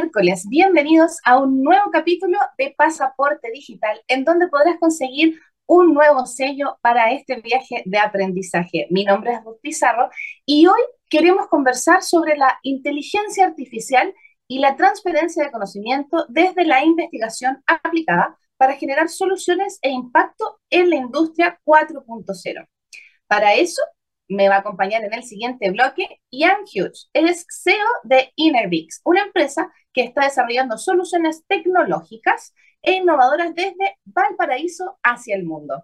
Miércoles, bienvenidos a un nuevo capítulo de Pasaporte Digital, en donde podrás conseguir un nuevo sello para este viaje de aprendizaje. Mi nombre es Ruth Pizarro y hoy queremos conversar sobre la inteligencia artificial y la transferencia de conocimiento desde la investigación aplicada para generar soluciones e impacto en la industria 4.0. Para eso me va a acompañar en el siguiente bloque Ian Hughes. Él es CEO de Innervix, una empresa que está desarrollando soluciones tecnológicas e innovadoras desde Valparaíso hacia el mundo.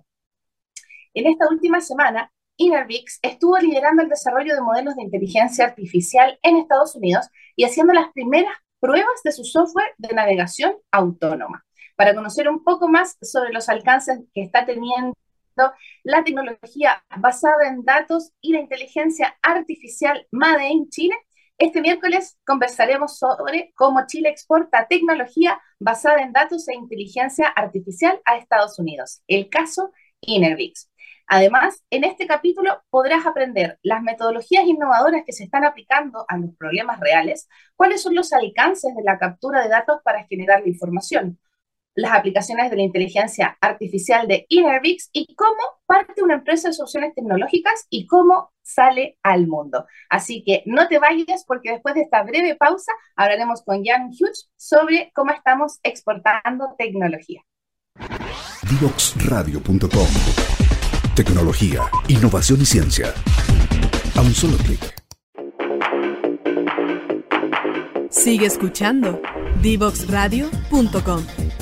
En esta última semana, Innervix estuvo liderando el desarrollo de modelos de inteligencia artificial en Estados Unidos y haciendo las primeras pruebas de su software de navegación autónoma. Para conocer un poco más sobre los alcances que está teniendo la tecnología basada en datos y la inteligencia artificial MADE en Chile, este miércoles conversaremos sobre cómo Chile exporta tecnología basada en datos e inteligencia artificial a Estados Unidos, el caso Inervix. Además, en este capítulo podrás aprender las metodologías innovadoras que se están aplicando a los problemas reales, cuáles son los alcances de la captura de datos para generar la información, las aplicaciones de la inteligencia artificial de Inervix y cómo parte una empresa de soluciones tecnológicas y cómo sale al mundo. Así que no te vayas porque después de esta breve pausa hablaremos con Jan Hughes sobre cómo estamos exportando tecnología. Divoxradio.com Tecnología, innovación y ciencia. A un solo clic. Sigue escuchando Divoxradio.com.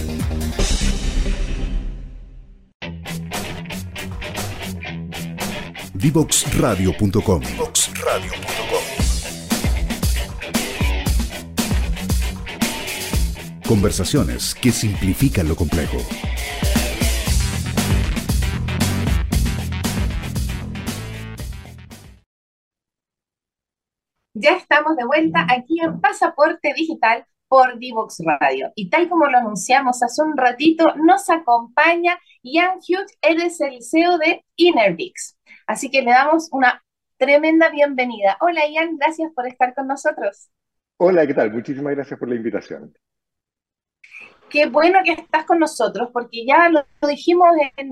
Divoxradio.com. Conversaciones que simplifican lo complejo. Ya estamos de vuelta aquí en Pasaporte Digital por Divox Radio. Y tal como lo anunciamos hace un ratito, nos acompaña Ian Hughes, él es el CEO de Innervix. Así que le damos una tremenda bienvenida. Hola Ian, gracias por estar con nosotros. Hola, ¿qué tal? Muchísimas gracias por la invitación. Qué bueno que estás con nosotros, porque ya lo, dijimos en,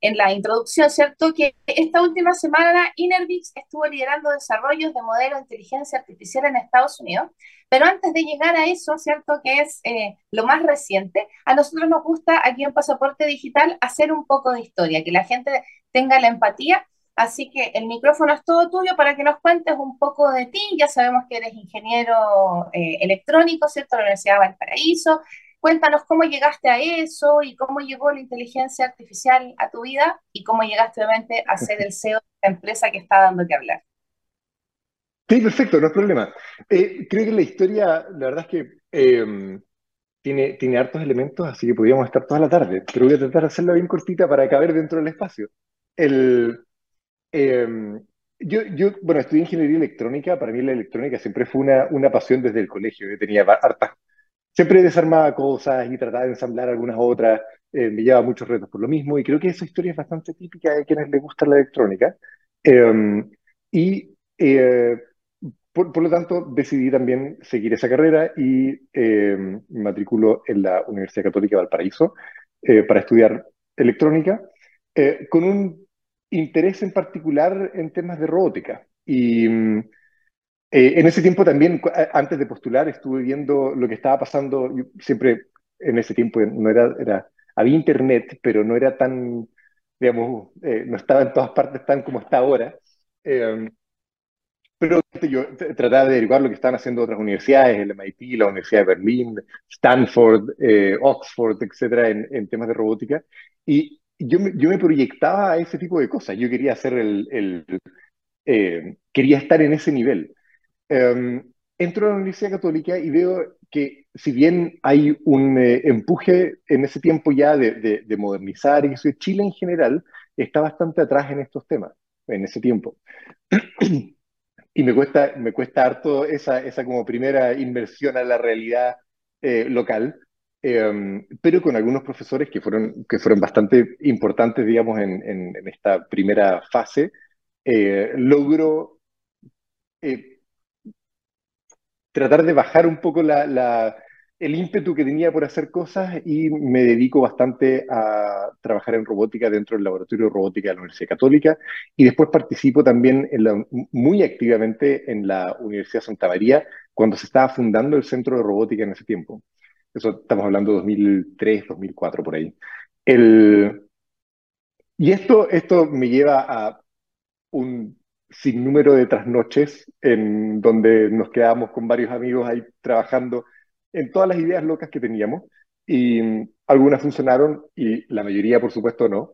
en, la introducción, ¿cierto? Que esta última semana Inervix estuvo liderando desarrollos de modelos de inteligencia artificial en Estados Unidos. Pero antes de llegar a eso, ¿cierto? Que es eh, lo más reciente, a nosotros nos gusta aquí en Pasaporte Digital hacer un poco de historia, que la gente tenga la empatía. Así que el micrófono es todo tuyo para que nos cuentes un poco de ti. Ya sabemos que eres ingeniero eh, electrónico, ¿cierto? De la Universidad de Valparaíso. Cuéntanos cómo llegaste a eso y cómo llegó la inteligencia artificial a tu vida y cómo llegaste obviamente a ser el CEO de esta empresa que está dando que hablar. Sí, perfecto, no es problema. Eh, creo que la historia, la verdad es que em, tiene, tiene hartos elementos, así que podríamos estar toda la tarde, pero voy a tratar de hacerla bien cortita para caber dentro del espacio. El, em, yo, yo, bueno, estudié ingeniería electrónica, para mí la electrónica siempre fue una, una pasión desde el colegio, yo tenía hartas, siempre desarmaba cosas y trataba de ensamblar algunas otras, eh, me llevaba muchos retos por lo mismo, y creo que esa historia es bastante típica de quienes les gusta la electrónica. Em, y eh, por, por, lo tanto, decidí también seguir esa carrera y me matriculo en la Universidad Católica de Valparaíso eh, para estudiar electrónica, con un interés en particular en temas de robótica. Y mm, eh, en ese tiempo también, antes de postular, estuve viendo lo que estaba pasando. Yo siempre en ese tiempo no era, era, había internet, pero no era tan, digamos, eh, no estaba en todas partes tan como está ahora. Eh, pero yo trataba de averiguar lo que estaban haciendo otras universidades, el MIT, la Universidad de Berlín, Stanford, Oxford, etcétera, en, en, temas de robótica. Y yo me, yo me proyectaba a ese tipo de cosas. Yo quería hacer el, el eh, quería estar en ese nivel. Um, entro a la Universidad Católica y veo que si bien hay un eh, empuje en ese tiempo ya de, de, de modernizar, y eso, Chile en general está bastante atrás en estos temas, en ese tiempo. y me cuesta, me cuesta harto esa, esa como primera inversión a la realidad eh, local. Em, pero con algunos profesores que fueron, que fueron bastante importantes, digamos, en, en, esta primera fase, eh, logro eh, tratar de bajar un poco la, el ímpetu que tenía por hacer cosas y me dedico bastante a trabajar en robótica dentro del laboratorio de robótica de la Universidad Católica y después participo también muy activamente en la Universidad Santa María cuando se estaba fundando el Centro de Robótica en ese tiempo. Eso estamos hablando de 2003, 2004, por ahí. El, y esto, esto me lleva a un sinnúmero de trasnoches en donde nos quedábamos con varios amigos ahí trabajando en todas las ideas locas que teníamos y algunas funcionaron y la mayoría, por supuesto, no,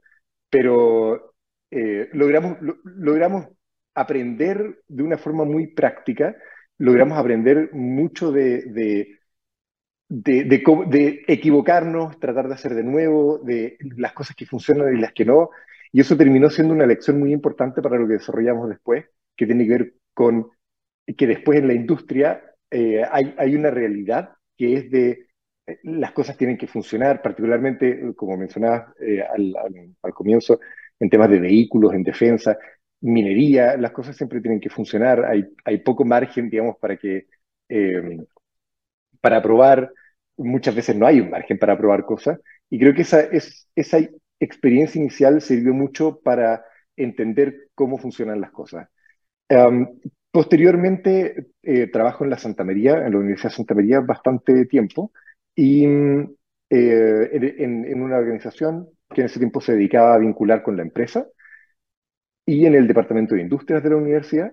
pero eh, logramos, logramos aprender de una forma muy práctica, logramos aprender mucho de, de, de, equivocarnos, tratar de hacer de nuevo, de las cosas que funcionan y las que no, y eso terminó siendo una lección muy importante para lo que desarrollamos después, que tiene que ver con que después en la industria eh, hay, una realidad que es de eh, las cosas tienen que funcionar, particularmente, eh, como mencionabas al, comienzo, en temas de vehículos, en defensa, minería, las cosas siempre tienen que funcionar, hay, hay poco margen, digamos, para que, para probar, muchas veces no hay un margen para probar cosas, y creo que esa, es, esa experiencia inicial sirvió mucho para entender cómo funcionan las cosas. posteriormente, eh, trabajo en la Santa María, en la Universidad de Santa María, bastante tiempo, y eh, en, en, una organización que en ese tiempo se dedicaba a vincular con la empresa, y en el Departamento de Industrias de la universidad,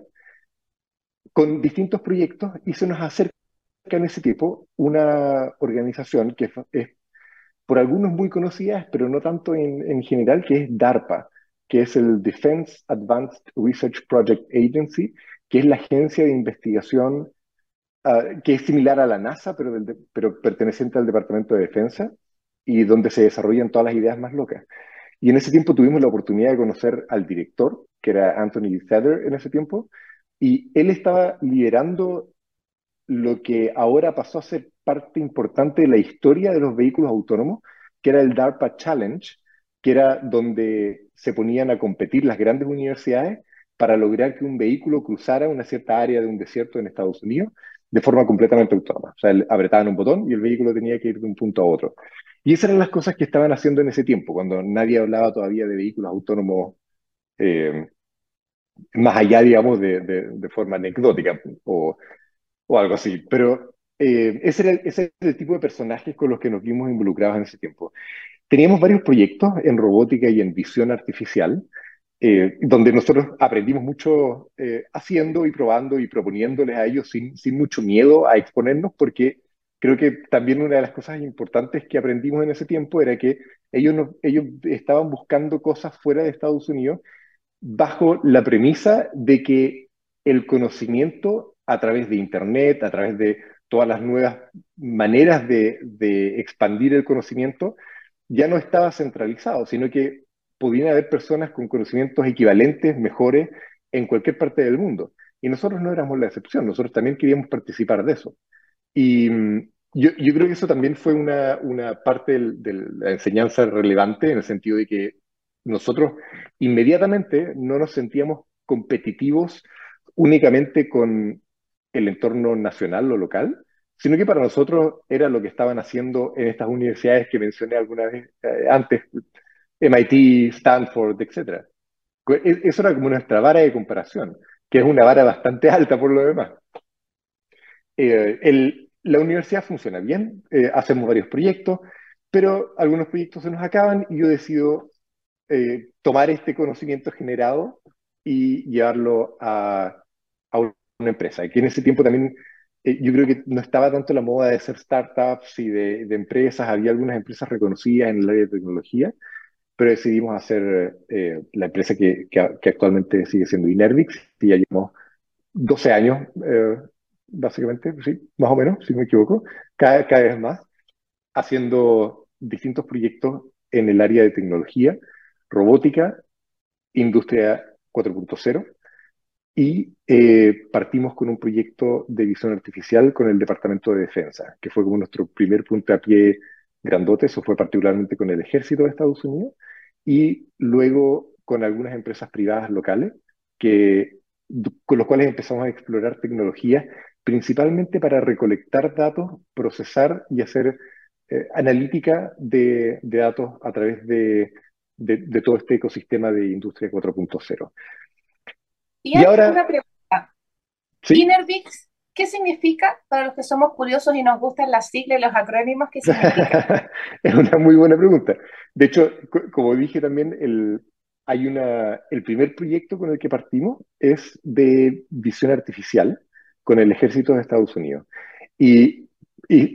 con distintos proyectos, y se nos acerca en ese tiempo una organización que es por algunos muy conocidas, pero no tanto en, en general, que es DARPA, que es el Defense Advanced Research Project Agency, que es la agencia de investigación uh, que es similar a la NASA, pero, del, pero perteneciente al Departamento de Defensa, y donde se desarrollan todas las ideas más locas. Y en ese tiempo tuvimos la oportunidad de conocer al director, que era Anthony Feather en ese tiempo, y él estaba liderando lo que ahora pasó a ser parte importante de la historia de los vehículos autónomos, que era el DARPA Challenge, que era donde se ponían a competir las grandes universidades para lograr que un vehículo cruzara una cierta área de un desierto en Estados Unidos de forma completamente autónoma. O sea, apretaban un botón y el vehículo tenía que ir de un punto a otro. Y esas eran las cosas que estaban haciendo en ese tiempo, cuando nadie hablaba todavía de vehículos autónomos eh, más allá, digamos, de, de forma anecdótica o o algo así. Pero eh, ese, era el, tipo de personajes con los que nos vimos involucrados en ese tiempo. Teníamos varios proyectos en robótica y en visión artificial, eh, donde nosotros aprendimos mucho eh, haciendo y probando y proponiéndoles a ellos sin, mucho miedo a exponernos, porque creo que también una de las cosas importantes que aprendimos en ese tiempo era que ellos, ellos estaban buscando cosas fuera de Estados Unidos bajo la premisa de que el conocimiento a través de Internet, a través de todas las nuevas maneras de, expandir el conocimiento, ya no estaba centralizado, sino que podían haber personas con conocimientos equivalentes, mejores, en cualquier parte del mundo. Y nosotros no éramos la excepción, nosotros también queríamos participar de eso. Y mm, yo, creo que eso también fue una, una parte de la enseñanza relevante en el sentido de que nosotros inmediatamente no nos sentíamos competitivos únicamente con el entorno nacional o local, sino que para nosotros era lo que estaban haciendo en estas universidades que mencioné alguna vez eh, antes, MIT, Stanford, etc. E, eso era como nuestra vara de comparación, que es una vara bastante alta por lo demás. Eh, la universidad funciona bien, eh, hacemos varios proyectos, pero algunos proyectos se nos acaban y yo decido tomar este conocimiento generado y llevarlo a, a una empresa. Y que en ese tiempo también eh, yo creo que no estaba tanto la moda de ser startups y de, empresas, había algunas empresas reconocidas en el área de tecnología, pero decidimos hacer eh, la empresa que, que, actualmente sigue siendo Inervix, y ya llevamos 12 años, eh, básicamente, sí, más o menos, si no me equivoco, cada, cada vez más, haciendo distintos proyectos en el área de tecnología, robótica, industria 4.0 y eh, partimos con un proyecto de visión artificial con el Departamento de Defensa, que fue como nuestro primer pie grandote, eso fue particularmente con el ejército de Estados Unidos, y luego con algunas empresas privadas locales, que, con los cuales empezamos a explorar tecnologías principalmente para recolectar datos, procesar y hacer eh, analítica de, datos a través de, todo este ecosistema de Industria 4.0. Y, ahora, una pregunta. ¿qué significa para los que somos curiosos y nos gustan las siglas y los acrónimos? ¿Qué significa? es una muy buena pregunta. De hecho, como dije también, el, hay una, el primer proyecto con el que partimos es de visión artificial con el ejército de Estados Unidos. Y,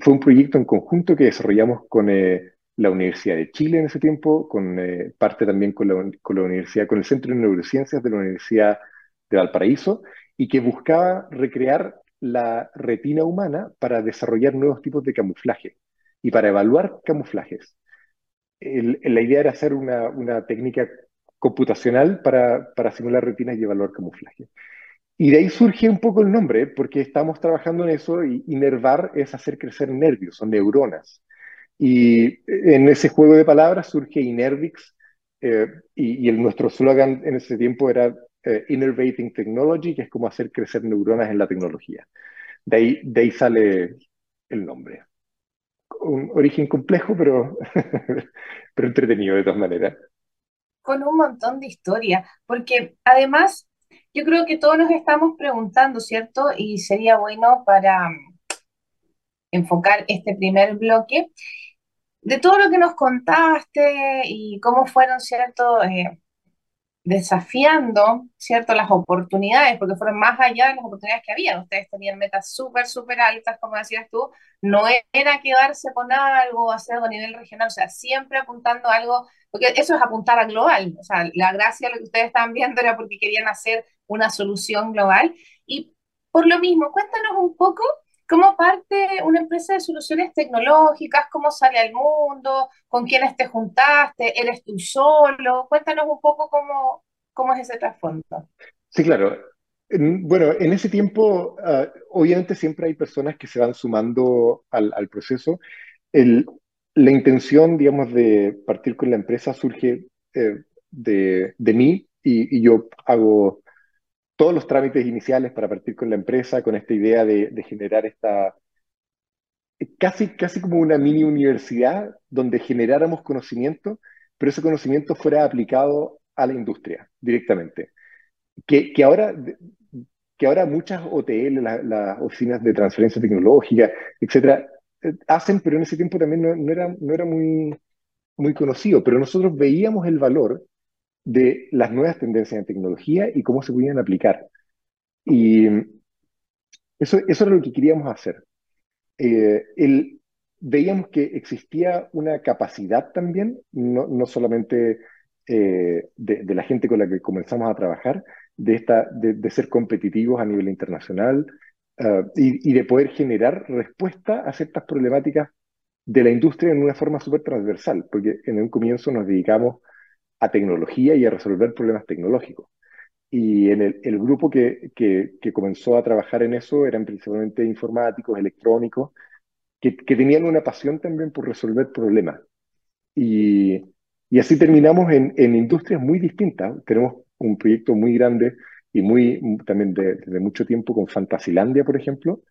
fue un proyecto en conjunto que desarrollamos con eh, la Universidad de Chile en ese tiempo, con eh, parte también con la, con la universidad, con el Centro de Neurociencias de la Universidad de Valparaíso, y que buscaba recrear la retina humana para desarrollar nuevos tipos de camuflaje y para evaluar camuflajes. la idea era hacer una, una técnica computacional para, para, simular retinas y evaluar camuflaje. Y de ahí surge un poco el nombre, porque estamos trabajando en eso y inervar es hacer crecer nervios, son neuronas. Y en ese juego de palabras surge Inervix, eh, y, el, nuestro slogan en ese tiempo era eh, Innervating Technology, que es como hacer crecer neuronas en la tecnología. De ahí, de ahí sale el nombre. Un origen complejo, pero, pero entretenido de todas maneras. Con un montón de historia, porque además yo creo que todos nos estamos preguntando, ¿cierto? Y sería bueno para mm, enfocar este primer bloque, de todo lo que nos contaste y cómo fueron, ¿cierto? Eh, desafiando, ¿cierto? Las oportunidades, porque fueron más allá de las oportunidades que había. Ustedes tenían metas súper, súper altas, como decías tú. No era quedarse con algo, hacer algo a nivel regional, o sea, siempre apuntando algo, porque eso es apuntar a global. O sea, la gracia de lo que ustedes estaban viendo era porque querían hacer una solución global. Y por lo mismo, cuéntanos un poco cómo parte una empresa de soluciones tecnológicas, cómo sale al mundo, con quiénes te juntaste, eres tú solo. Cuéntanos un poco cómo, cómo es ese trasfondo. Sí, claro. Bueno, en ese tiempo, ah, obviamente siempre hay personas que se van sumando al, proceso. la intención, digamos, de partir con la empresa surge eh, de, de, mí y, y, yo hago todos los trámites iniciales para partir con la empresa, con esta idea de, generar esta, casi, casi como una mini universidad donde generáramos conocimiento, pero ese conocimiento fuera aplicado a la industria directamente. Que, que ahora, que ahora muchas OTL, las oficinas de transferencia tecnológica, etcétera, eh, hacen, pero en ese tiempo también no, era, no era muy, muy conocido. Pero nosotros veíamos el valor de las nuevas tendencias en tecnología y cómo se podían aplicar. Y eso, eso era lo que queríamos hacer. Eh, el, veíamos que existía una capacidad también, no, no solamente eh, de, la gente con la que comenzamos a trabajar, de, esta, de, ser competitivos a nivel internacional ah, y, y, de poder generar respuesta a ciertas problemáticas de la industria en una forma súper transversal, porque en un comienzo nos dedicamos a tecnología y a resolver problemas tecnológicos. Y en el, el grupo que, que, que, comenzó a trabajar en eso eran principalmente informáticos, electrónicos, que, que tenían una pasión también por resolver problemas. Y, y así terminamos en, en, industrias muy distintas. Tenemos un proyecto muy grande y muy también de, de mucho tiempo con Fantasilandia, por ejemplo,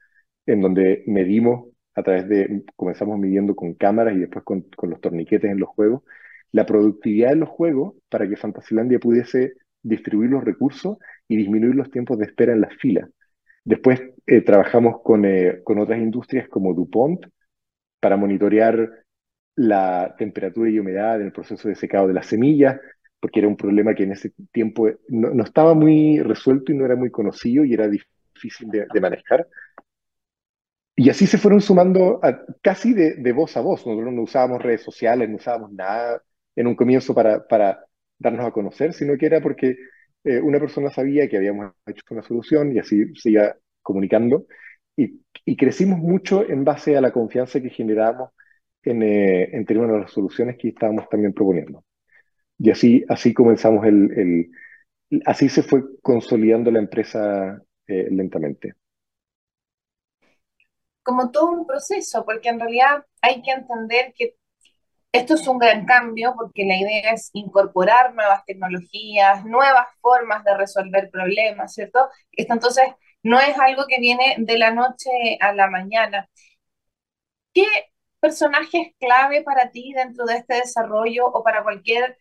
en donde medimos a través de, comenzamos midiendo con cámaras y después con, con los torniquetes en los juegos, la productividad de los juegos para que Fantasylandia pudiese distribuir los recursos y disminuir los tiempos de espera en las filas. Después eh, trabajamos con, eh, con otras industrias como DuPont para monitorear la temperatura y humedad en el proceso de secado de las semillas, porque era un problema que en ese tiempo no, estaba muy resuelto y no era muy conocido y era difícil de, manejar. Y así se fueron sumando casi de, de, voz a voz. Nosotros no usábamos redes sociales, no usábamos nada en un comienzo para, para darnos a conocer, sino que era porque eh, una persona sabía que habíamos hecho una solución y así se iba comunicando. Y, y crecimos mucho en base a la confianza que generábamos en, eh, en términos de las soluciones que estábamos también proponiendo. Y así, así comenzamos el, el así se fue consolidando la empresa eh, lentamente. Como todo un proceso, porque en realidad hay que entender que esto es un gran cambio porque la idea es incorporar nuevas tecnologías, nuevas formas de resolver problemas, ¿cierto? Esto entonces no es algo que viene de la noche a la mañana. ¿Qué personaje es clave para ti dentro de este desarrollo o para cualquier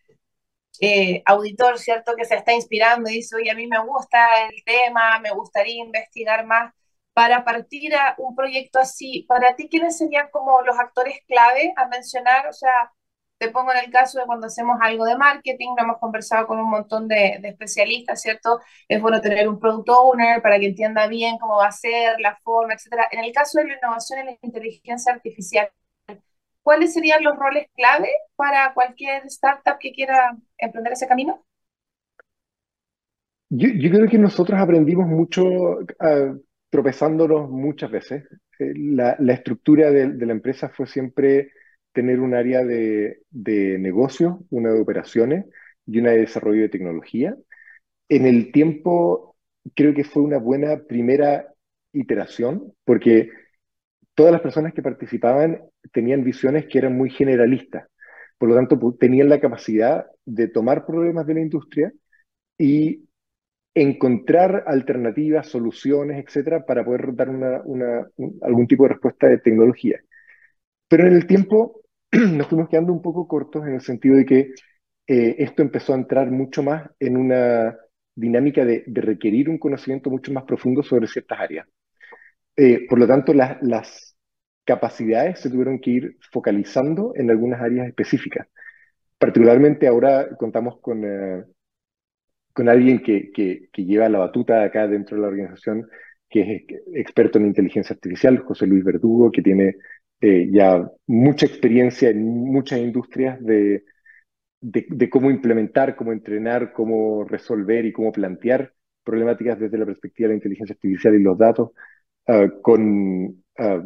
eh, auditor, ¿cierto? Que se está inspirando y dice, oye, a mí me gusta el tema, me gustaría investigar más para partir a un proyecto así. Para ti, ¿quiénes serían como los actores clave a mencionar? O sea, te pongo en el caso de cuando hacemos algo de marketing, lo hemos conversado con un montón de, especialistas, ¿cierto? Es bueno tener un product owner para que entienda bien cómo va a ser, la forma, etcétera. En el caso de la innovación en la inteligencia artificial, ¿cuáles serían los roles clave para cualquier startup que quiera emprender ese camino? Yo, creo que nosotros aprendimos mucho uh, tropezándonos muchas veces. Eh, la, estructura de, la empresa fue siempre tener un área de, de negocio, una de operaciones y una de desarrollo de tecnología. En el tiempo, creo que fue una buena primera iteración, porque todas las personas que participaban tenían visiones que eran muy generalistas. Por lo tanto, tenían la capacidad de tomar problemas de la industria y encontrar alternativas, soluciones, etcétera, para poder dar una, una, algún tipo de respuesta de tecnología. Pero en el tiempo nos fuimos quedando un poco cortos en el sentido de que eh, esto empezó a entrar mucho más en una dinámica de, requerir un conocimiento mucho más profundo sobre ciertas áreas. Eh, por lo tanto, las capacidades se tuvieron que ir focalizando en algunas áreas específicas. Particularmente ahora contamos con, eh, con alguien que, que, que, lleva la batuta acá dentro de la organización, que es experto en inteligencia artificial, José Luis Verdugo, que tiene eh, ya mucha experiencia en muchas industrias de, de, cómo implementar, cómo entrenar, cómo resolver y cómo plantear problemáticas desde la perspectiva de la inteligencia artificial y los datos, ah, con ah,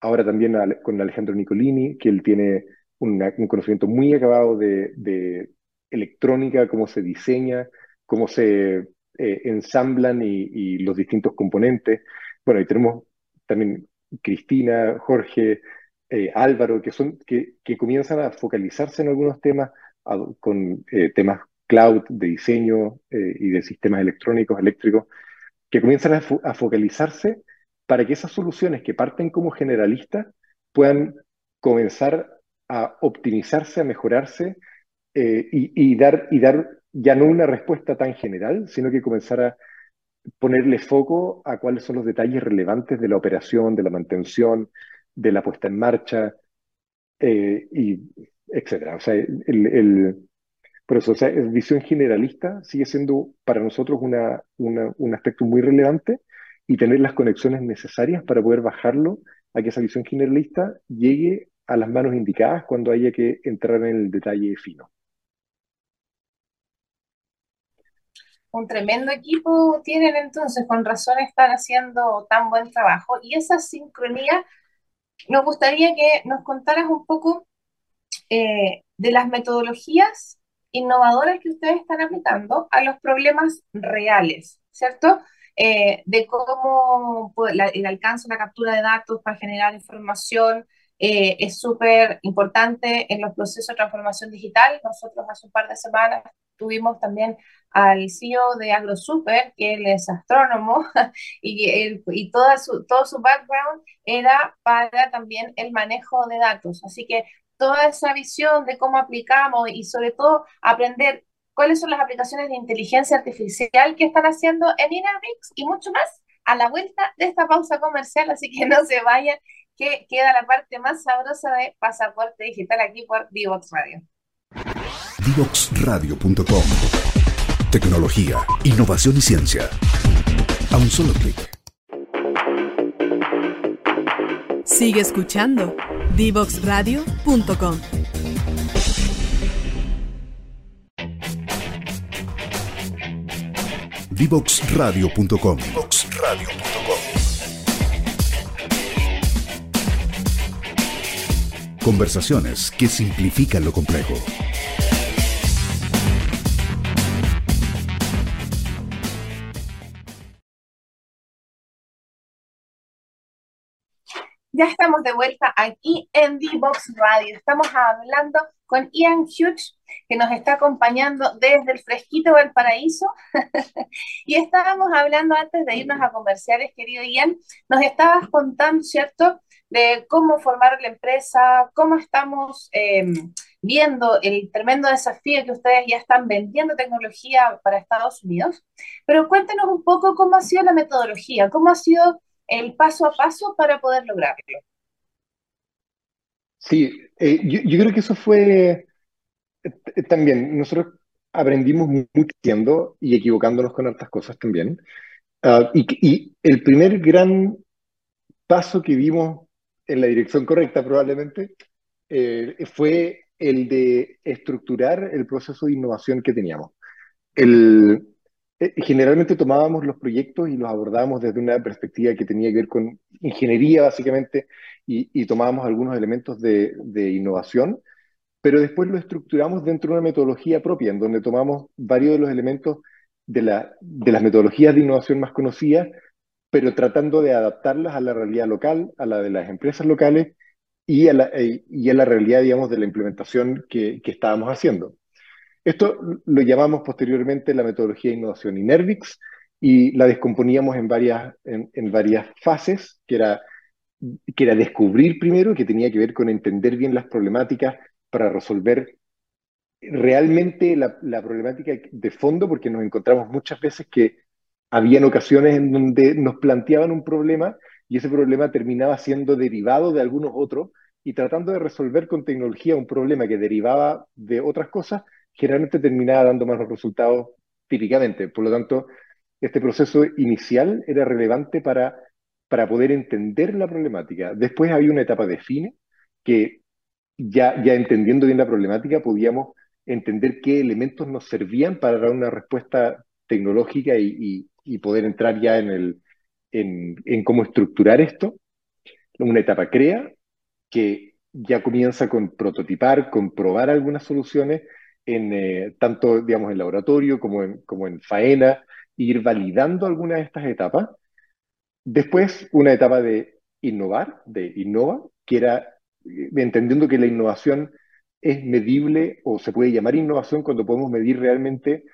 ahora también con Alejandro Nicolini, que él tiene un conocimiento muy acabado de, de, electrónica, cómo se diseña, cómo se eh, ensamblan y, los distintos componentes. Bueno, y tenemos también Cristina, Jorge, eh, Álvaro, que, son, que, que, comienzan a focalizarse en algunos temas, con eh, temas cloud, de diseño y de sistemas electrónicos, eléctricos, que comienzan a, focalizarse para que esas soluciones que parten como generalistas puedan comenzar a optimizarse, a mejorarse y, dar, y dar ya no una respuesta tan general, sino que comenzar a ponerle foco a cuáles son los detalles relevantes de la operación, de la mantención, de la puesta en marcha, eh, y etcétera. O sea, el, por eso, o sea, visión generalista sigue siendo para nosotros una, un aspecto muy relevante y tener las conexiones necesarias para poder bajarlo a que esa visión generalista llegue a las manos indicadas cuando haya que entrar en el detalle fino. Un tremendo equipo tienen entonces, con razón están haciendo tan buen trabajo. Y esa sincronía, nos gustaría que nos contaras un poco eh, de las metodologías innovadoras que ustedes están aplicando a los problemas reales, ¿cierto? Eh, de cómo el alcance, la captura de datos para generar información eh, es súper importante en los procesos de transformación digital. Nosotros hace un par de semanas tuvimos también al CEO de AgroSuper, que él es astrónomo, y, y toda su, todo su background era para también el manejo de datos. Así que toda esa visión de cómo aplicamos y sobre todo aprender cuáles son las aplicaciones de inteligencia artificial que están haciendo en Inermix y mucho más a la vuelta de esta pausa comercial, así que no se vayan, que queda la parte más sabrosa de Pasaporte Digital aquí por Divox Radio. Divoxradio.com Tecnología, innovación y ciencia. A un solo clic. Sigue escuchando Divoxradio.com. Divoxradio.com. Conversaciones que simplifican lo complejo. Ya estamos de vuelta aquí en D-Box Radio. Estamos hablando con Ian Hughes, que nos está acompañando desde el fresquito del paraíso. y estábamos hablando antes de irnos a comerciales, querido Ian, nos estabas contando, ¿cierto?, de cómo formar la empresa, cómo estamos em, viendo el tremendo desafío que ustedes ya están vendiendo tecnología para Estados Unidos. Pero cuéntenos un poco cómo ha sido la metodología, cómo ha sido el paso a paso para poder lograrlo. Sí, eh, yo, creo que eso fue eh, también, nosotros aprendimos mucho y equivocándonos con otras cosas también. Ah, y, y, el primer gran paso que dimos en la dirección correcta probablemente eh, fue el de estructurar el proceso de innovación que teníamos. Eh, generalmente tomábamos los proyectos y los abordábamos desde una perspectiva que tenía que ver con ingeniería, básicamente, y, tomábamos algunos elementos de, innovación, pero después lo estructuramos dentro de una metodología propia, en donde tomamos varios de los elementos de las metodologías de innovación más conocidas, pero tratando de adaptarlas a la realidad local, a la de las empresas locales y a la, eh, y a la realidad, digamos, de la implementación que, que estábamos haciendo. Esto lo llamamos posteriormente la metodología de innovación Inervix y la descomponíamos en varias, en, varias fases, que era, que era descubrir primero, que tenía que ver con entender bien las problemáticas para resolver realmente la, la problemática de fondo, porque nos encontramos muchas veces que habían ocasiones en donde nos planteaban un problema y ese problema terminaba siendo derivado de algunos otros y tratando de resolver con tecnología un problema que derivaba de otras cosas, generalmente terminaba dando malos resultados típicamente. Por lo tanto, este proceso inicial era relevante para, para poder entender la problemática. Después había una etapa de fine, que ya, ya entendiendo bien la problemática podíamos entender qué elementos nos servían para dar una respuesta tecnológica y, y, poder entrar ya en, el, en, en, cómo estructurar esto. Una etapa crea, que ya comienza con prototipar, con probar algunas soluciones en, eh, tanto digamos, en laboratorio como en, como en faena, ir validando algunas de estas etapas. Después, una etapa de innovar, de innova, que era eh, entendiendo que la innovación es medible o se puede llamar innovación cuando podemos medir realmente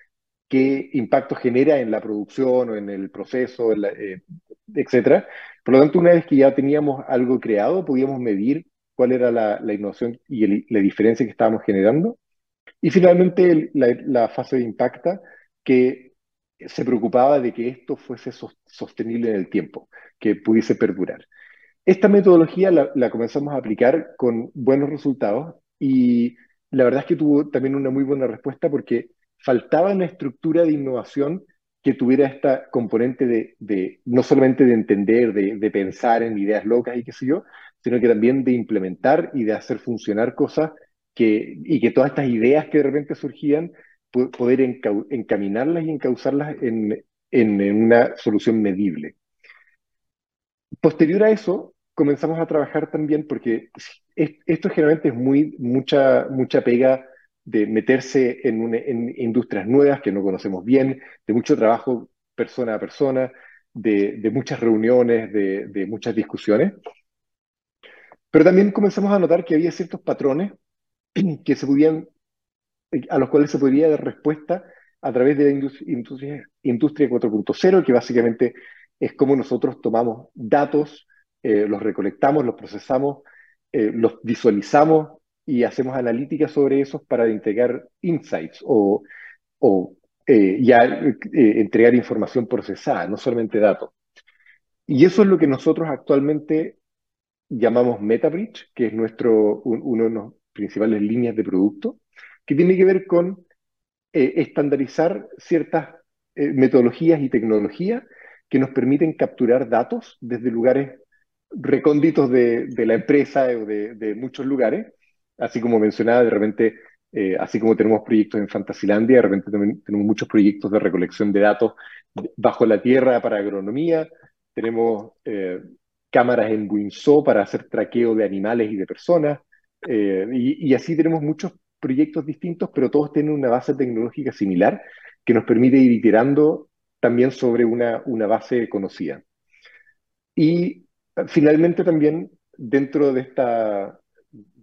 qué impacto genera en la producción o en el proceso, eh, etc. Por lo tanto, una vez que ya teníamos algo creado, podíamos medir cuál era la, innovación y la diferencia que estábamos generando. Y finalmente la, fase de impacta, que se preocupaba de que esto fuese sostenible en el tiempo, que pudiese perdurar. Esta metodología la, comenzamos a aplicar con buenos resultados y la verdad es que tuvo también una muy buena respuesta porque faltaba una estructura de innovación que tuviera esta componente de, no solamente de entender, de, pensar en ideas locas y qué sé yo, sino que también de implementar y de hacer funcionar cosas y que todas estas ideas que de repente surgían, poder encaminarlas y encauzarlas en, en, una solución medible. Posterior a eso, comenzamos a trabajar también, porque esto generalmente es muy, mucha, mucha pega de meterse en, industrias nuevas que no conocemos bien, de mucho trabajo persona a persona, de, muchas reuniones, de, muchas discusiones. Pero también comenzamos a notar que había ciertos patrones que se podían, eh, a los cuales se podría dar respuesta a través de la industria, industria, 4.0, que básicamente es como nosotros tomamos datos, eh, los recolectamos, los procesamos, eh, los visualizamos y hacemos analítica sobre esos para entregar insights o, o ya entregar información procesada, no solamente datos. Y eso es lo que nosotros actualmente llamamos MetaBridge, que es nuestro, uno de los principales líneas de producto, que tiene que ver con eh, estandarizar ciertas eh, metodologías y tecnologías que nos permiten capturar datos desde lugares recónditos de, la empresa o de, muchos lugares, así como mencionaba, de repente, eh, así como tenemos proyectos en Fantasilandia, de repente también tenemos muchos proyectos de recolección de datos bajo la tierra para agronomía, tenemos cámaras en Winsor para hacer traqueo de animales y de personas, eh, y, así tenemos muchos proyectos distintos, pero todos tienen una base tecnológica similar que nos permite ir iterando también sobre una, una base conocida. Y finalmente también dentro de, esta,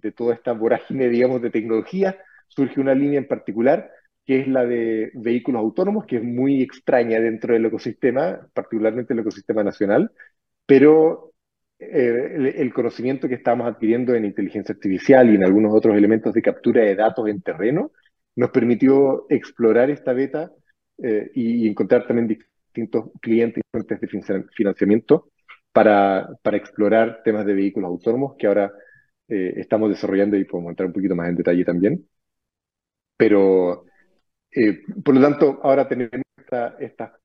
de toda esta vorágine, digamos, de tecnología, surge una línea en particular que es la de vehículos autónomos, que es muy extraña dentro del ecosistema, particularmente el ecosistema nacional, pero eh, el, conocimiento que estamos adquiriendo en inteligencia artificial y en algunos otros elementos de captura de datos en terreno nos permitió explorar esta beta eh, y, encontrar también distintos clientes y fuentes de financiamiento para, para explorar temas de vehículos autónomos que ahora eh, estamos desarrollando y podemos entrar un poquito más en detalle también. Pero, por lo tanto, ahora tenemos esta,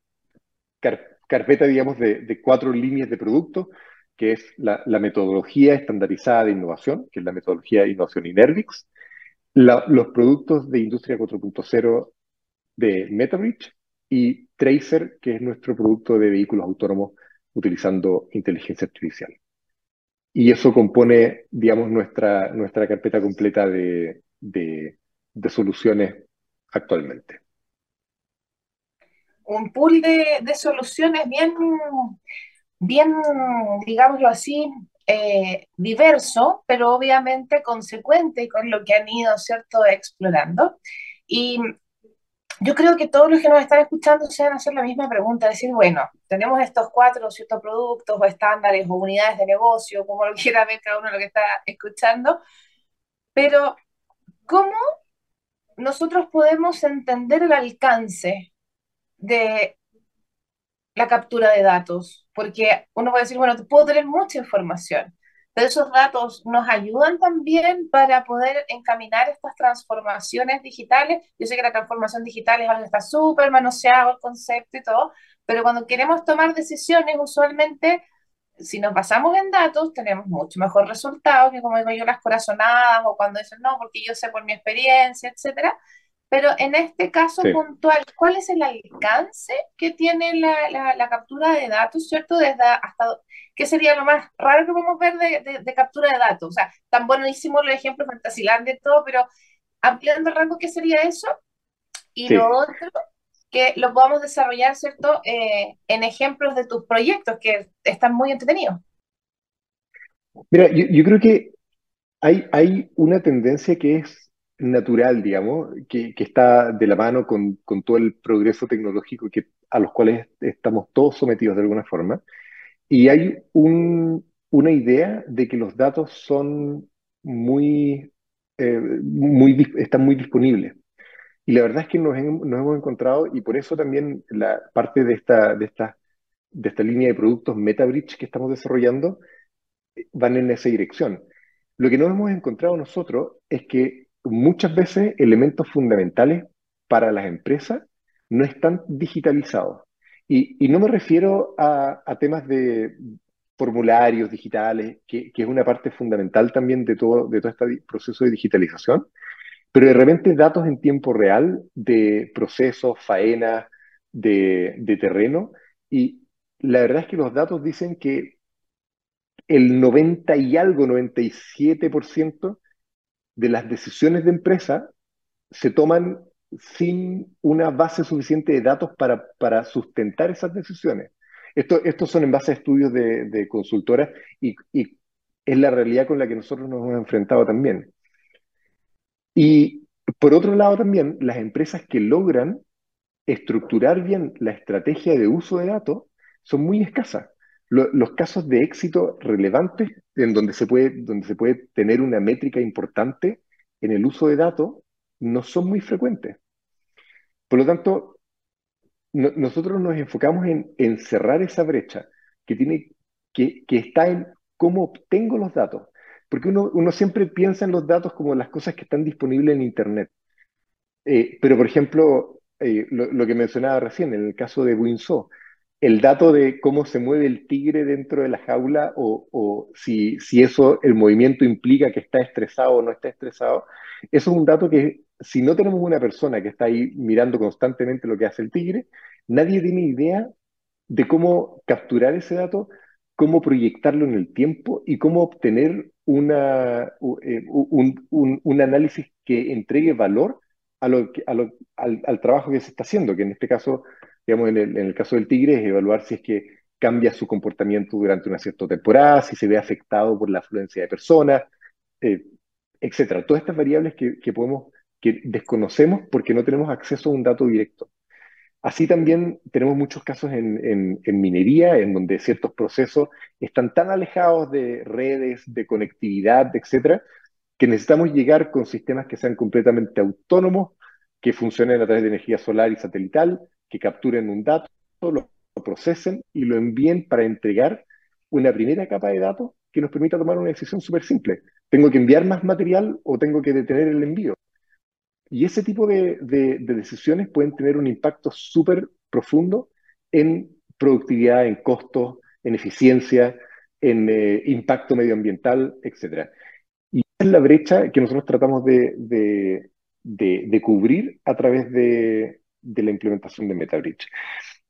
carpeta, digamos, de, cuatro líneas de productos que es la, metodología estandarizada de innovación, que es la metodología de innovación Inervix, los productos de Industria 4.0 de Metabridge y Tracer, que es nuestro producto de vehículos autónomos utilizando inteligencia artificial. Y eso compone, digamos, nuestra, nuestra carpeta completa de, de soluciones actualmente. Un pool de, de soluciones bien bien, digámoslo así, eh, diverso, pero obviamente consecuente con lo que han ido, ¿cierto?, explorando. Y yo creo que todos los que nos están escuchando se van a hacer la misma pregunta, decir, bueno, tenemos estos cuatro ciertos productos o estándares o unidades de negocio, como lo quiera ver cada uno lo que está escuchando, pero ¿cómo nosotros podemos entender el alcance de la captura de datos, porque uno puede decir, bueno, puedo tener mucha información, pero esos datos nos ayudan también para poder encaminar estas transformaciones digitales. Yo sé que la transformación digital es algo que está súper manoseado el concepto y todo, pero cuando queremos tomar decisiones, usualmente, si nos basamos en datos, tenemos mucho mejor resultado que, como digo yo, las corazonadas o cuando dicen, no, porque yo sé por mi experiencia, etcétera. Pero en este caso puntual, ¿cuál es el alcance que tiene la, la, captura de datos, cierto? Desde hasta, ¿qué sería lo más raro que podemos ver de, de, captura de datos? O sea, tan buenísimo los ejemplos Fantasiland y todo, pero ampliando el rango, ¿qué sería eso? Y lo otro, que lo podamos desarrollar, ¿cierto? Eh, en ejemplos de tus proyectos, que están muy entretenidos. Mira, yo, yo creo que hay, hay una tendencia que es natural, digamos, que, está de la mano con, todo el progreso tecnológico que, a los cuales estamos todos sometidos de alguna forma. Y hay una idea de que los datos son muy, eh, están muy disponibles. Y la verdad es que nos, hemos encontrado, y por eso también la parte de esta, de esta, línea de productos MetaBridge que estamos desarrollando eh, van en esa dirección. Lo que no hemos encontrado nosotros es que muchas veces elementos fundamentales para las empresas no están digitalizados. Y, no me refiero a, temas de formularios digitales, que, es una parte fundamental también de todo, de todo este proceso de digitalización, pero de repente datos en tiempo real de procesos, faenas, de, de terreno. Y la verdad es que los datos dicen que el 90 y algo, 97% de las decisiones de empresa se toman sin una base suficiente de datos para, para sustentar esas decisiones. Esto, estos son en base a estudios de, consultoras y, y, es la realidad con la que nosotros nos hemos enfrentado también. Y por otro lado también, las empresas que logran estructurar bien la estrategia de uso de datos son muy escasas los casos de éxito relevantes en donde se, puede, donde se puede tener una métrica importante en el uso de datos no son muy frecuentes. Por lo tanto, nosotros nos enfocamos en, cerrar esa brecha que, tiene, que, que, está en cómo obtengo los datos. Porque uno, uno, siempre piensa en los datos como las cosas que están disponibles en Internet. Eh, pero, por ejemplo, eh, lo, lo, que mencionaba recién, en el caso de Winso, el dato de cómo se mueve el tigre dentro de la jaula o, si, si, eso, el movimiento implica que está estresado o no está estresado, eso es un dato que si no tenemos una persona que está ahí mirando constantemente lo que hace el tigre, nadie tiene idea de cómo capturar ese dato, cómo proyectarlo en el tiempo y cómo obtener una, eh, un, análisis que entregue valor al, al trabajo que se está haciendo, que en este caso digamos, en el, caso del tigre, es evaluar si es que cambia su comportamiento durante una cierta temporada, si se ve afectado por la afluencia de personas, eh, etcétera. Todas estas variables que, podemos que desconocemos porque no tenemos acceso a un dato directo. Así también tenemos muchos casos en, minería, en donde ciertos procesos están tan alejados de redes, de conectividad, etcétera, que necesitamos llegar con sistemas que sean completamente autónomos, que funcionen a través de energía solar y satelital, que capturen un dato, lo procesen y lo envíen para entregar una primera capa de datos que nos permita tomar una decisión súper simple. ¿Tengo que enviar más material o tengo que detener el envío? Y ese tipo de, decisiones pueden tener un impacto súper profundo en productividad, en costos, en eficiencia, en eh, impacto medioambiental, etc. Y esa es la brecha que nosotros tratamos de, cubrir a través de, la implementación de MetaBridge.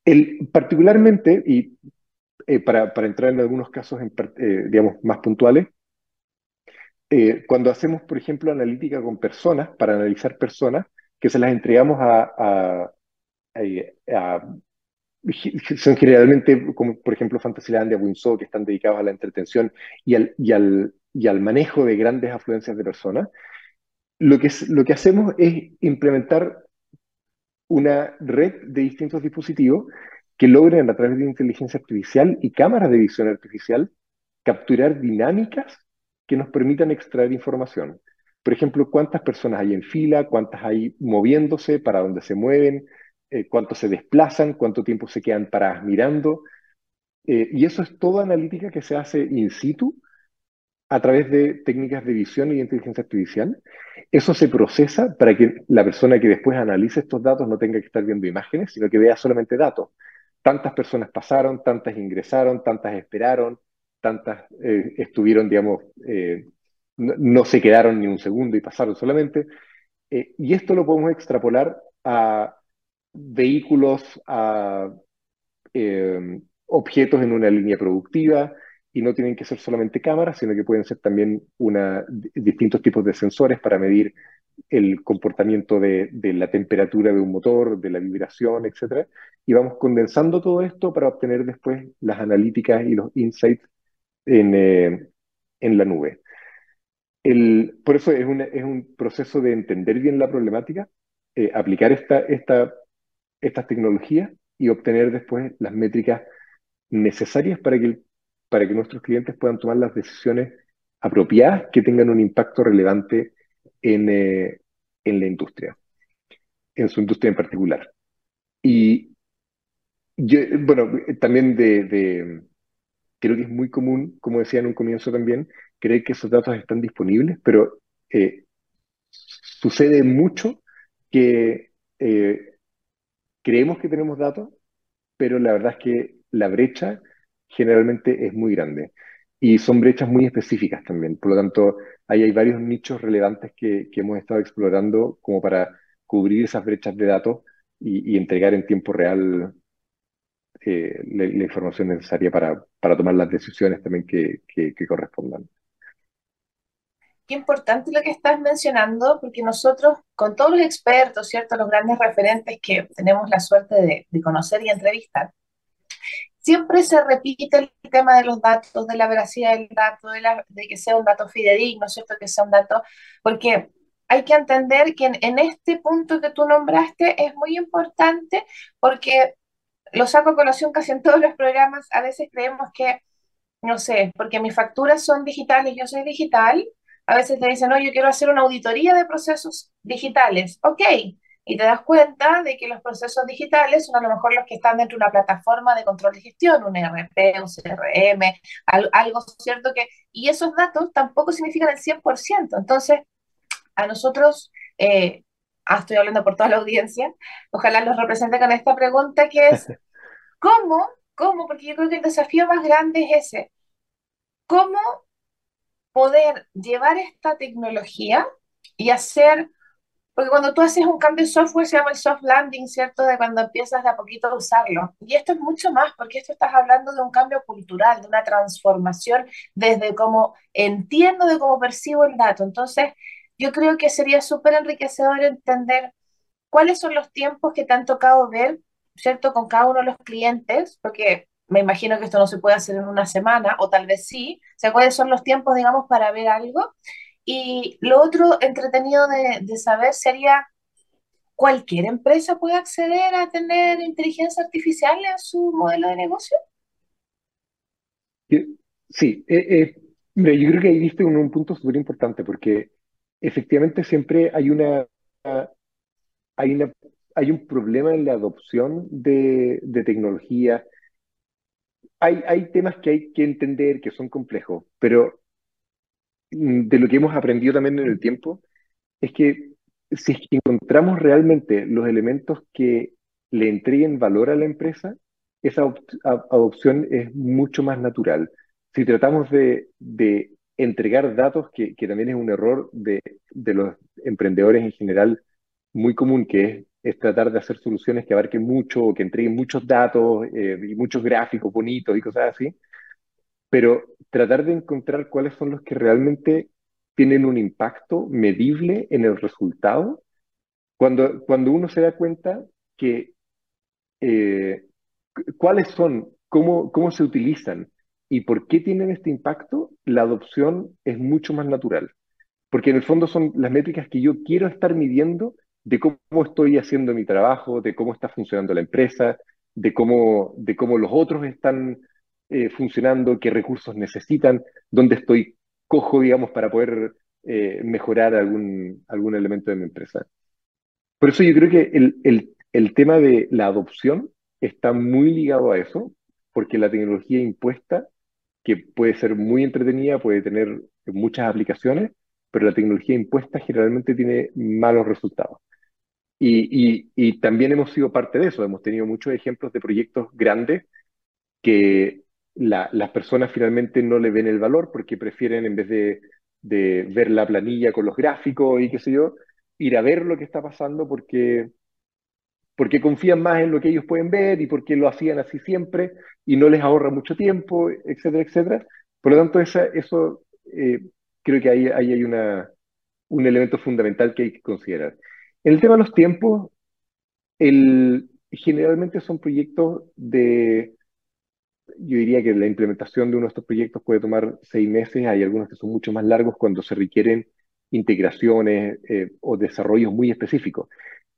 El, particularmente, y eh, para, entrar en algunos casos eh, digamos, más puntuales, eh, cuando hacemos, por ejemplo, analítica con personas, para analizar personas, que se las entregamos a, son generalmente, como por ejemplo Fantasylandia, Winsor, que están dedicados a la entretención y al, y al, y al manejo de grandes afluencias de personas, lo que, lo que hacemos es implementar una red de distintos dispositivos que logren a través de inteligencia artificial y cámaras de visión artificial capturar dinámicas que nos permitan extraer información. Por ejemplo, cuántas personas hay en fila, cuántas hay moviéndose, para dónde se mueven, eh, cuántos se desplazan, cuánto tiempo se quedan paradas mirando. Eh, y eso es toda analítica que se hace in situ a través de técnicas de visión y inteligencia artificial. Eso se procesa para que la persona que después analice estos datos no tenga que estar viendo imágenes, sino que vea solamente datos. Tantas personas pasaron, tantas ingresaron, tantas esperaron, tantas eh, estuvieron, digamos, eh, no, se quedaron ni un segundo y pasaron solamente. Eh, y esto lo podemos extrapolar a vehículos, a objetos en una línea productiva, y no tienen que ser solamente cámaras, sino que pueden ser también una, distintos tipos de sensores para medir el comportamiento de, de, la temperatura de un motor, de la vibración, etc. Y vamos condensando todo esto para obtener después las analíticas y los insights eh, en, la nube. El, por eso es, es, un proceso de entender bien la problemática, eh, aplicar esta, esta, estas tecnologías y obtener después las métricas necesarias para que, para que nuestros clientes puedan tomar las decisiones apropiadas que tengan un impacto relevante en, eh, en la industria, en su industria en particular. Y yo, bueno, también de, creo que es muy común, como decía en un comienzo también, creer que esos datos están disponibles, pero eh, sucede mucho que eh, creemos que tenemos datos, pero la verdad es que la brecha generalmente es muy grande y son brechas muy específicas también. Por lo tanto, ahí hay varios nichos relevantes que, hemos estado explorando como para cubrir esas brechas de datos y entregar en tiempo real eh, la, información necesaria para, para, tomar las decisiones también que, que, correspondan. Qué importante lo que estás mencionando, porque nosotros, con todos los expertos, ¿cierto? Los grandes referentes que tenemos la suerte de, de conocer y entrevistar, siempre se repite el tema de los datos, de la veracidad del dato, de, la, de, que sea un dato fidedigno, ¿cierto? Que sea un dato, porque hay que entender que en, este punto que tú nombraste es muy importante porque lo saco a colación casi en todos los programas, a veces creemos que, no sé, porque mis facturas son digitales, yo soy digital, a veces te dicen, no, yo quiero hacer una auditoría de procesos digitales. Ok, y te das cuenta de que los procesos digitales son a lo mejor los que están dentro de una plataforma de control de gestión, un ERP, un CRM, algo, cierto que, y esos datos tampoco significan el 100%. Entonces, a nosotros, eh, ah, estoy hablando por toda la audiencia, ojalá los represente con esta pregunta que es, ¿cómo? ¿Cómo? Porque yo creo que el desafío más grande es ese. ¿Cómo poder llevar esta tecnología y hacer, porque cuando tú haces un cambio de software se llama el soft landing, ¿cierto? De cuando empiezas de a poquito a usarlo. Y esto es mucho más, porque esto estás hablando de un cambio cultural, de una transformación desde cómo entiendo, de cómo percibo el dato. Entonces, yo creo que sería súper enriquecedor entender cuáles son los tiempos que te han tocado ver, ¿cierto? Con cada uno de los clientes, porque me imagino que esto no se puede hacer en una semana, o tal vez sí. O sea, cuáles son los tiempos, digamos, para ver algo. Y lo otro entretenido de, de saber sería, ¿cualquier empresa puede acceder a tener inteligencia artificial en su modelo de negocio? Sí, eh, eh, mira, yo creo que ahí diste un, un punto súper importante porque efectivamente siempre hay una, hay una, hay un problema en la adopción de, de tecnología. Hay, hay temas que hay que entender que son complejos, pero de lo que hemos aprendido también en el tiempo es que si encontramos realmente los elementos que le entreguen valor a la empresa, esa adopción es mucho más natural. Si tratamos de, entregar datos, que, también es un error de, los emprendedores en general muy común, que es, tratar de hacer soluciones que abarquen mucho, que entreguen muchos datos eh, y muchos gráficos bonitos y cosas así, pero tratar de encontrar cuáles son los que realmente tienen un impacto medible en el resultado, cuando, cuando uno se da cuenta que eh, cuáles son, cómo, cómo se utilizan y por qué tienen este impacto, la adopción es mucho más natural. Porque en el fondo son las métricas que yo quiero estar midiendo de cómo estoy haciendo mi trabajo, de cómo está funcionando la empresa, de cómo, de cómo los otros están eh, funcionando, qué recursos necesitan, dónde estoy cojo, digamos, para poder eh, mejorar algún, algún elemento de mi empresa. Por eso yo creo que el, el, el tema de la adopción está muy ligado a eso, porque la tecnología impuesta que puede ser muy entretenida, puede tener muchas aplicaciones, pero la tecnología impuesta generalmente tiene malos resultados. Y, y, y, también hemos sido parte de eso, hemos tenido muchos ejemplos de proyectos grandes que la, las personas finalmente no le ven el valor porque prefieren en vez de, ver la planilla con los gráficos y qué sé yo, ir a ver lo que está pasando porque porque confían más en lo que ellos pueden ver y porque lo hacían así siempre y no les ahorra mucho tiempo, etcétera, etcétera. Por lo tanto, esa, eso eh, creo que ahí, ahí hay una, un elemento fundamental que hay que considerar. En el tema de los tiempos, el, generalmente son proyectos de, yo diría que la implementación de uno de estos proyectos puede tomar seis meses, hay algunos que son mucho más largos cuando se requieren integraciones eh, o desarrollos muy específicos.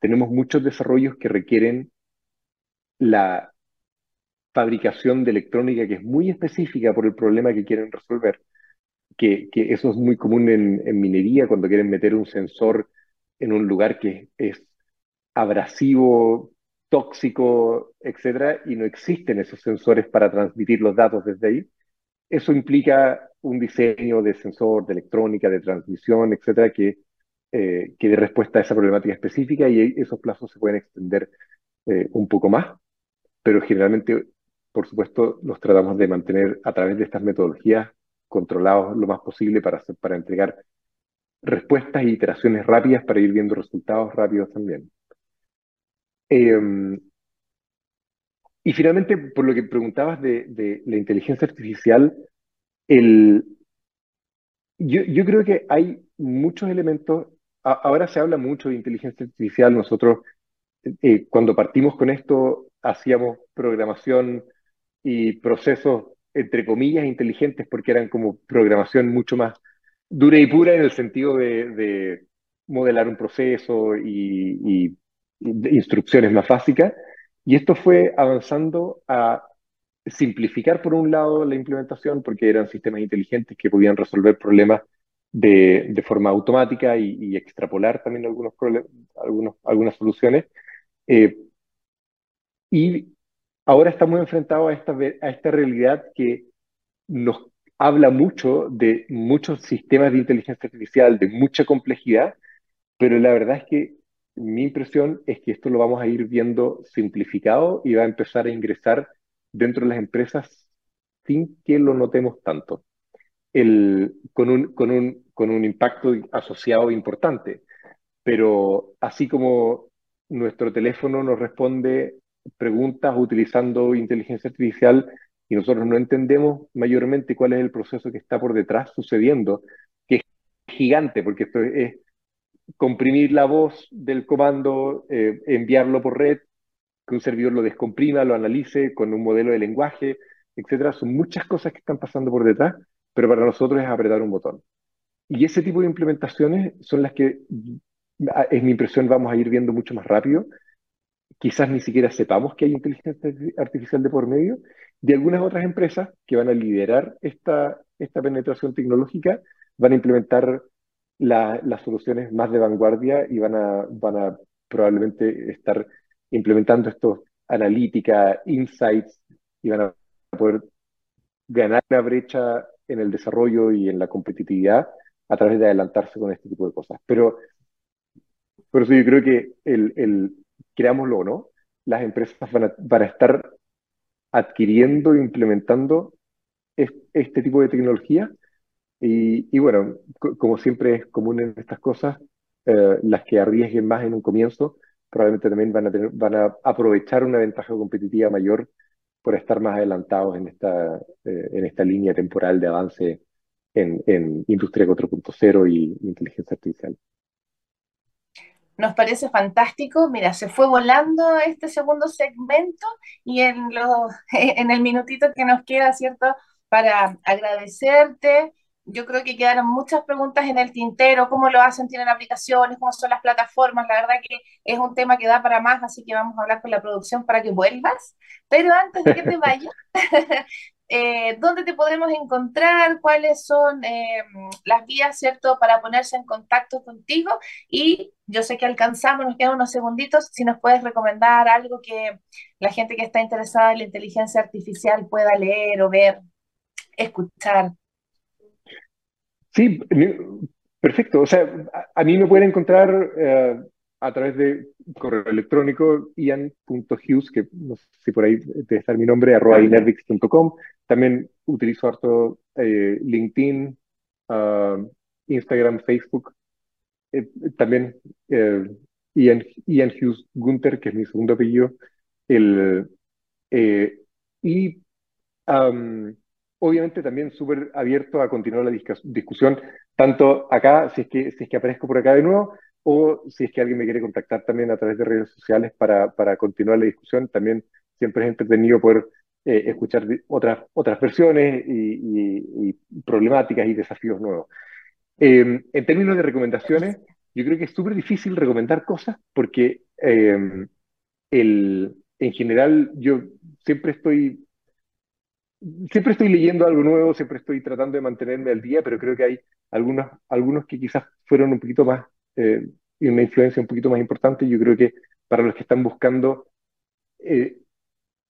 Tenemos muchos desarrollos que requieren la fabricación de electrónica que es muy específica por el problema que quieren resolver, que, que eso es muy común en, en, minería cuando quieren meter un sensor en un lugar que es abrasivo, tóxico, etcétera, y no existen esos sensores para transmitir los datos desde ahí. Eso implica un diseño de sensor, de electrónica, de transmisión, etcétera, que eh, que dé respuesta a esa problemática específica y esos plazos se pueden extender eh, un poco más, pero generalmente, por supuesto, los tratamos de mantener a través de estas metodologías controlados lo más posible para, hacer, para entregar respuestas e iteraciones rápidas para ir viendo resultados rápidos también. Eh, y finalmente, por lo que preguntabas de, la inteligencia artificial, el, yo, yo, creo que hay muchos elementos ahora se habla mucho de inteligencia artificial. Nosotros, eh, cuando partimos con esto, hacíamos programación y procesos, entre comillas, inteligentes, porque eran como programación mucho más dura y pura en el sentido de, de modelar un proceso y instrucciones más básicas. Y esto fue avanzando a simplificar, por un lado, la implementación, porque eran sistemas inteligentes que podían resolver problemas de, forma automática y, y, extrapolar también algunos algunos, algunas soluciones. Eh, y ahora estamos enfrentados a esta, a esta realidad que nos habla mucho de muchos sistemas de inteligencia artificial, de mucha complejidad, pero la verdad es que mi impresión es que esto lo vamos a ir viendo simplificado y va a empezar a ingresar dentro de las empresas sin que lo notemos tanto con, un, con un impacto asociado importante. Pero así como nuestro teléfono nos responde preguntas utilizando inteligencia artificial y nosotros no entendemos mayormente cuál es el proceso que está por detrás sucediendo, que es gigante, porque esto es comprimir la voz del comando, eh, enviarlo por red, que un servidor lo descomprima, lo analice con un modelo de lenguaje, etcétera. Son muchas cosas que están pasando por detrás pero para nosotros es apretar un botón. y ese tipo de implementaciones son las que, es mi impresión, vamos a ir viendo mucho más rápido. Quizás ni siquiera sepamos que hay inteligencia artificial de por medio, de algunas otras empresas que van a liderar esta, esta penetración tecnológica, van a implementar las soluciones más de vanguardia y van a, van a probablemente estar implementando estos analítica, insights, y van a poder ganar la brecha en el desarrollo y en la competitividad a través de adelantarse con este tipo de cosas. Pero por eso yo creo que el, el creámoslo o no, las empresas van a, van estar adquiriendo e implementando este tipo de tecnología y, bueno, como siempre es común en estas cosas, eh, las que arriesguen más en un comienzo probablemente también van a, tener, van a aprovechar una ventaja competitiva mayor por estar más adelantados en esta, eh, en esta línea temporal de avance en, en Industria 4.0 y inteligencia artificial. Nos parece fantástico. Mira, se fue volando este segundo segmento y en, lo, en el minutito que nos queda, ¿cierto? Para agradecerte, yo creo que quedaron muchas preguntas en el tintero, cómo lo hacen, tienen aplicaciones, cómo son las plataformas, la verdad que es un tema que da para más, así que vamos a hablar con la producción para que vuelvas. Pero antes de que te vayas, eh, ¿dónde te podemos encontrar? ¿Cuáles son eh, las vías, cierto, para ponerse en contacto contigo? Y yo sé que alcanzamos, nos quedan unos segunditos, si nos puedes recomendar algo que la gente que está interesada en la inteligencia artificial pueda leer o ver, escuchar. Sí, perfecto. O sea, a, mí me pueden encontrar eh, a través de correo electrónico ian.hughes, que no sé si por ahí debe estar mi nombre, arroba inervix.com. También utilizo harto eh, LinkedIn, ah, Instagram, Facebook. Eh, también Ian, Ian, Hughes Gunther, que es mi segundo apellido. El, y obviamente también súper abierto a continuar la discusión, tanto acá, si es, que, si es que aparezco por acá de nuevo, o si es que alguien me quiere contactar también a través de redes sociales para, para continuar la discusión. También siempre es entretenido poder eh, escuchar otras, otras versiones y, problemáticas y desafíos nuevos. Em, en términos de recomendaciones, yo creo que es súper difícil recomendar cosas porque em, el, en general yo siempre estoy siempre estoy leyendo algo nuevo, siempre estoy tratando de mantenerme al día, pero creo que hay algunos, algunos que quizás fueron un poquito más, eh, una influencia un poquito más importante. Yo creo que para los que están buscando eh,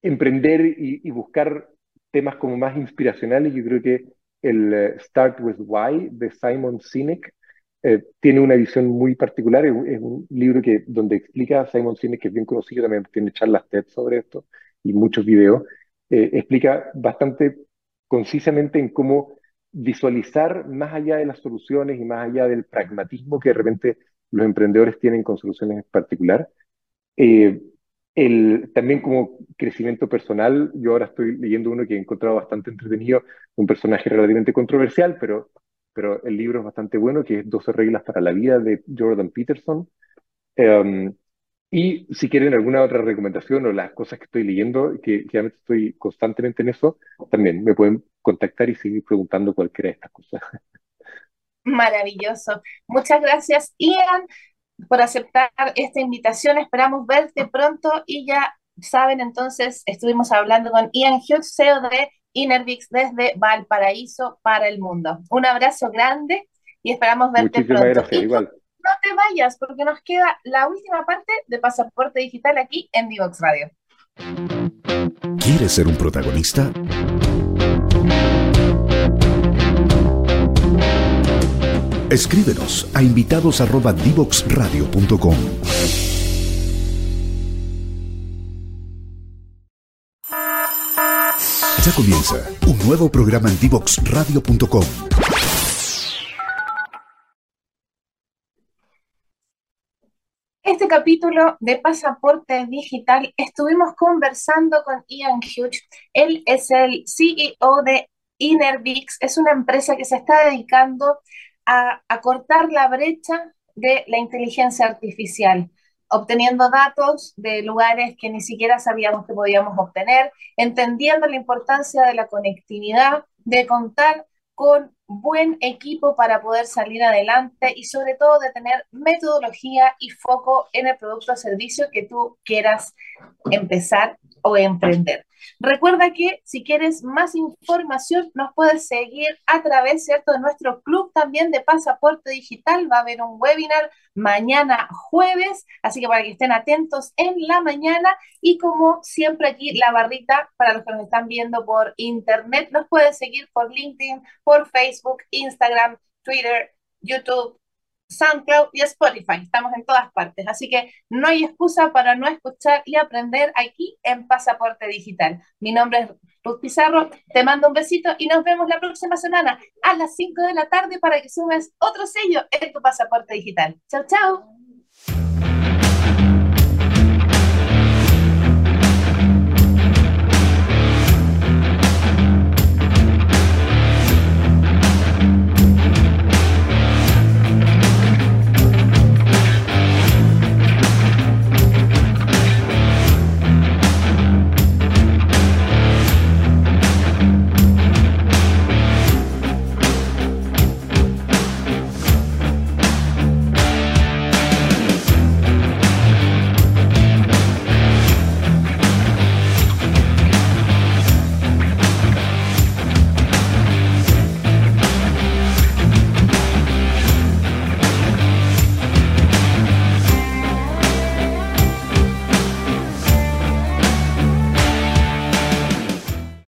emprender y, buscar temas como más inspiracionales, yo creo que el eh, Start with Why de Simon Sinek tiene una visión muy particular. Es, un libro que, donde explica Simon Sinek, que es bien conocido, también tiene charlas TED sobre esto y muchos videos. Eh, explica bastante concisamente en cómo visualizar más allá de las soluciones y más allá del pragmatismo que de repente los emprendedores tienen con soluciones en particular. Eh, el, también como crecimiento personal, yo ahora estoy leyendo uno que he encontrado bastante entretenido, un personaje relativamente controversial, pero, pero el libro es bastante bueno, que es 12 reglas para la vida de Jordan Peterson. Em, y si quieren alguna otra recomendación o las cosas que estoy leyendo, que realmente estoy constantemente en eso, también me pueden contactar y seguir preguntando cualquiera de estas cosas. Maravilloso. Muchas gracias, Ian, por aceptar esta invitación. Esperamos verte pronto y ya saben, entonces estuvimos hablando con Ian Hughes, CEO de Inervix desde Valparaíso para el mundo. Un abrazo grande y esperamos verte Muchísimas pronto. Gracias, igual no te vayas porque nos queda la última parte de Pasaporte Digital aquí en Divox Radio. ¿Quieres ser un protagonista? Escríbenos a invitados@divoxradio.com. Ya comienza un nuevo programa en divoxradio.com este capítulo de Pasaporte Digital estuvimos conversando con Ian Hughes. Él es el CEO de Inervix. Es una empresa que se está dedicando a, a cortar la brecha de la inteligencia artificial, obteniendo datos de lugares que ni siquiera sabíamos que podíamos obtener, entendiendo la importancia de la conectividad, de contar con buen equipo para poder salir adelante y sobre todo de tener metodología y foco en el producto o servicio que tú quieras empezar o emprender. Recuerda que si quieres más información nos puedes seguir a través, ¿cierto?, de nuestro club también de pasaporte digital. Va a haber un webinar mañana jueves, así que para que estén atentos en la mañana y como siempre aquí la barrita para los que nos están viendo por internet, nos pueden seguir por LinkedIn, por Facebook, Instagram, Twitter, YouTube, SoundCloud y Spotify. Estamos en todas partes, así que no hay excusa para no escuchar y aprender aquí en Pasaporte Digital. Mi nombre es Ruth Pizarro, te mando un besito y nos vemos la próxima semana a las 5 de la tarde para que sumes otro sello en tu pasaporte digital. Chao, chao.